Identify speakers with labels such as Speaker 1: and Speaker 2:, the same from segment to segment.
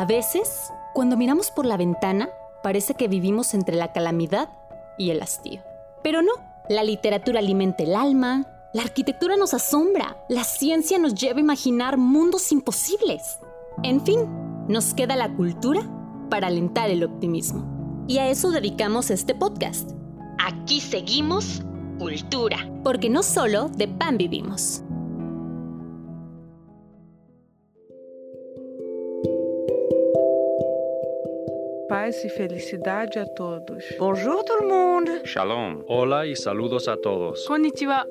Speaker 1: A veces, cuando miramos por la ventana, parece que vivimos entre la calamidad y el hastío. Pero no, la literatura alimenta el alma, la arquitectura nos asombra, la ciencia nos lleva a imaginar mundos imposibles. En fin, nos queda la cultura para alentar el optimismo. Y a eso dedicamos este podcast. Aquí seguimos cultura, porque no solo de pan vivimos.
Speaker 2: Paz y felicidad a todos.
Speaker 3: Bonjour tout le monde.
Speaker 4: Shalom. Hola y saludos a todos.
Speaker 2: Konnichiwa.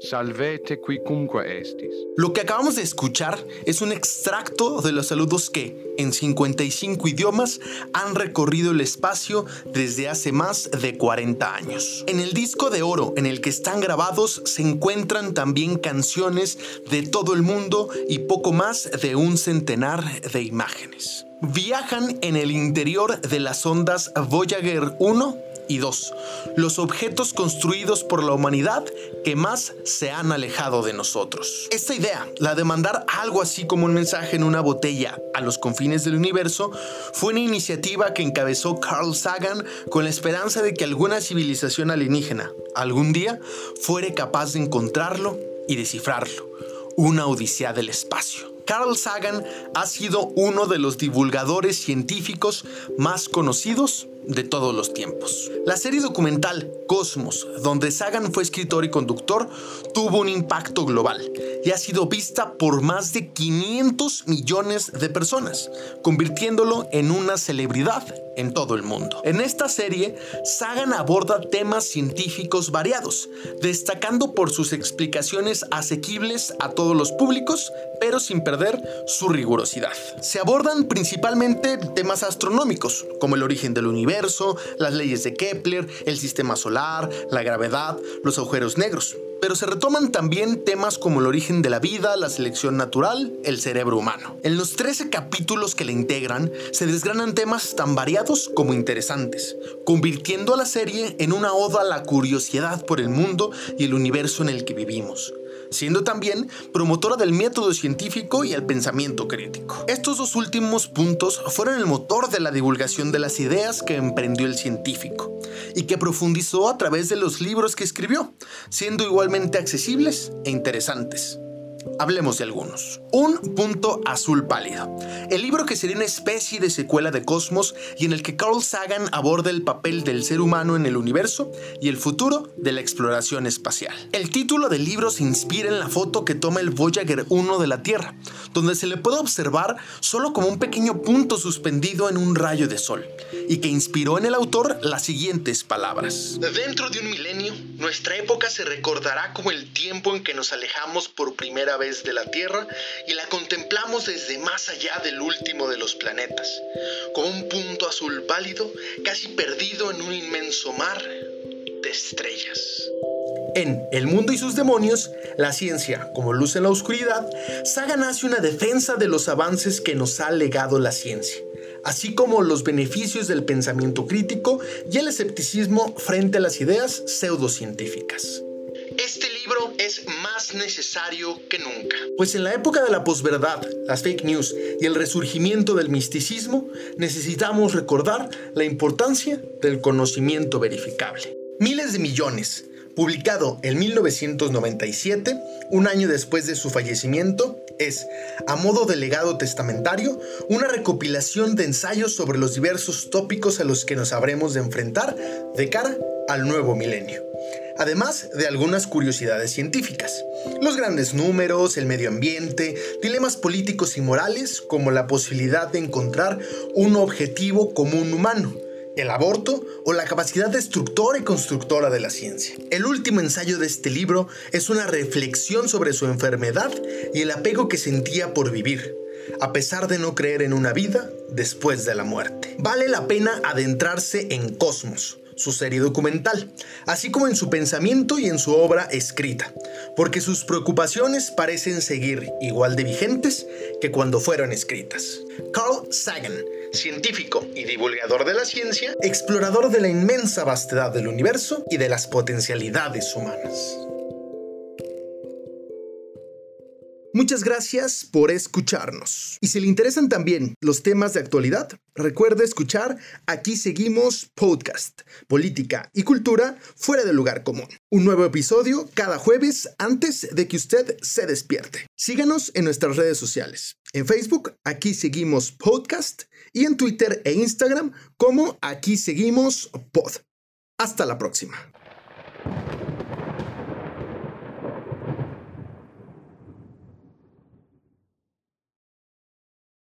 Speaker 5: Salvete quicumque estis.
Speaker 6: Lo que acabamos de escuchar es un extracto de los saludos que, en 55 idiomas, han recorrido el espacio desde hace más de 40 años. En el disco de oro en el que están grabados se encuentran también canciones de todo el mundo y poco más de un centenar de imágenes. Viajan en el interior de las ondas Voyager 1 y 2, los objetos construidos por la humanidad que más se han alejado de nosotros. Esta idea, la de mandar algo así como un mensaje en una botella a los confines del universo, fue una iniciativa que encabezó Carl Sagan con la esperanza de que alguna civilización alienígena algún día fuere capaz de encontrarlo y descifrarlo. Una odisea del espacio. Carl Sagan ha sido uno de los divulgadores científicos más conocidos de todos los tiempos. La serie documental Cosmos, donde Sagan fue escritor y conductor, tuvo un impacto global y ha sido vista por más de 500 millones de personas, convirtiéndolo en una celebridad en todo el mundo. En esta serie, Sagan aborda temas científicos variados, destacando por sus explicaciones asequibles a todos los públicos, pero sin perder su rigurosidad. Se abordan principalmente temas astronómicos, como el origen del universo, las leyes de Kepler, el sistema solar, la gravedad, los agujeros negros pero se retoman también temas como el origen de la vida, la selección natural, el cerebro humano. En los 13 capítulos que la integran, se desgranan temas tan variados como interesantes, convirtiendo a la serie en una oda a la curiosidad por el mundo y el universo en el que vivimos siendo también promotora del método científico y el pensamiento crítico. Estos dos últimos puntos fueron el motor de la divulgación de las ideas que emprendió el científico y que profundizó a través de los libros que escribió, siendo igualmente accesibles e interesantes. Hablemos de algunos. Un punto azul pálido. El libro que sería una especie de secuela de Cosmos y en el que Carl Sagan aborda el papel del ser humano en el universo y el futuro de la exploración espacial. El título del libro se inspira en la foto que toma el Voyager 1 de la Tierra, donde se le puede observar solo como un pequeño punto suspendido en un rayo de sol, y que inspiró en el autor las siguientes palabras. Dentro de un milenio, nuestra época se recordará como el tiempo en que nos alejamos por primera vez de la Tierra y la contemplamos desde más allá del último de los planetas, como un punto azul pálido casi perdido en un inmenso mar de estrellas. En El mundo y sus demonios, la ciencia como luz en la oscuridad, Sagan hace una defensa de los avances que nos ha legado la ciencia, así como los beneficios del pensamiento crítico y el escepticismo frente a las ideas pseudocientíficas. Este libro es más necesario que nunca. Pues en la época de la posverdad, las fake news y el resurgimiento del misticismo, necesitamos recordar la importancia del conocimiento verificable. Miles de millones, publicado en 1997, un año después de su fallecimiento, es, a modo de legado testamentario, una recopilación de ensayos sobre los diversos tópicos a los que nos habremos de enfrentar de cara al nuevo milenio además de algunas curiosidades científicas. Los grandes números, el medio ambiente, dilemas políticos y morales, como la posibilidad de encontrar un objetivo común humano, el aborto o la capacidad destructora y constructora de la ciencia. El último ensayo de este libro es una reflexión sobre su enfermedad y el apego que sentía por vivir, a pesar de no creer en una vida después de la muerte. Vale la pena adentrarse en Cosmos, su serie documental, así como en su pensamiento y en su obra escrita, porque sus preocupaciones parecen seguir igual de vigentes que cuando fueron escritas. Carl Sagan, científico y divulgador de la ciencia, explorador de la inmensa vastedad del universo y de las potencialidades humanas. Muchas gracias por escucharnos. Y si le interesan también los temas de actualidad, recuerde escuchar Aquí Seguimos Podcast, Política y Cultura fuera del lugar común. Un nuevo episodio cada jueves antes de que usted se despierte. Síganos en nuestras redes sociales. En Facebook, Aquí Seguimos Podcast y en Twitter e Instagram como Aquí Seguimos Pod. Hasta la próxima.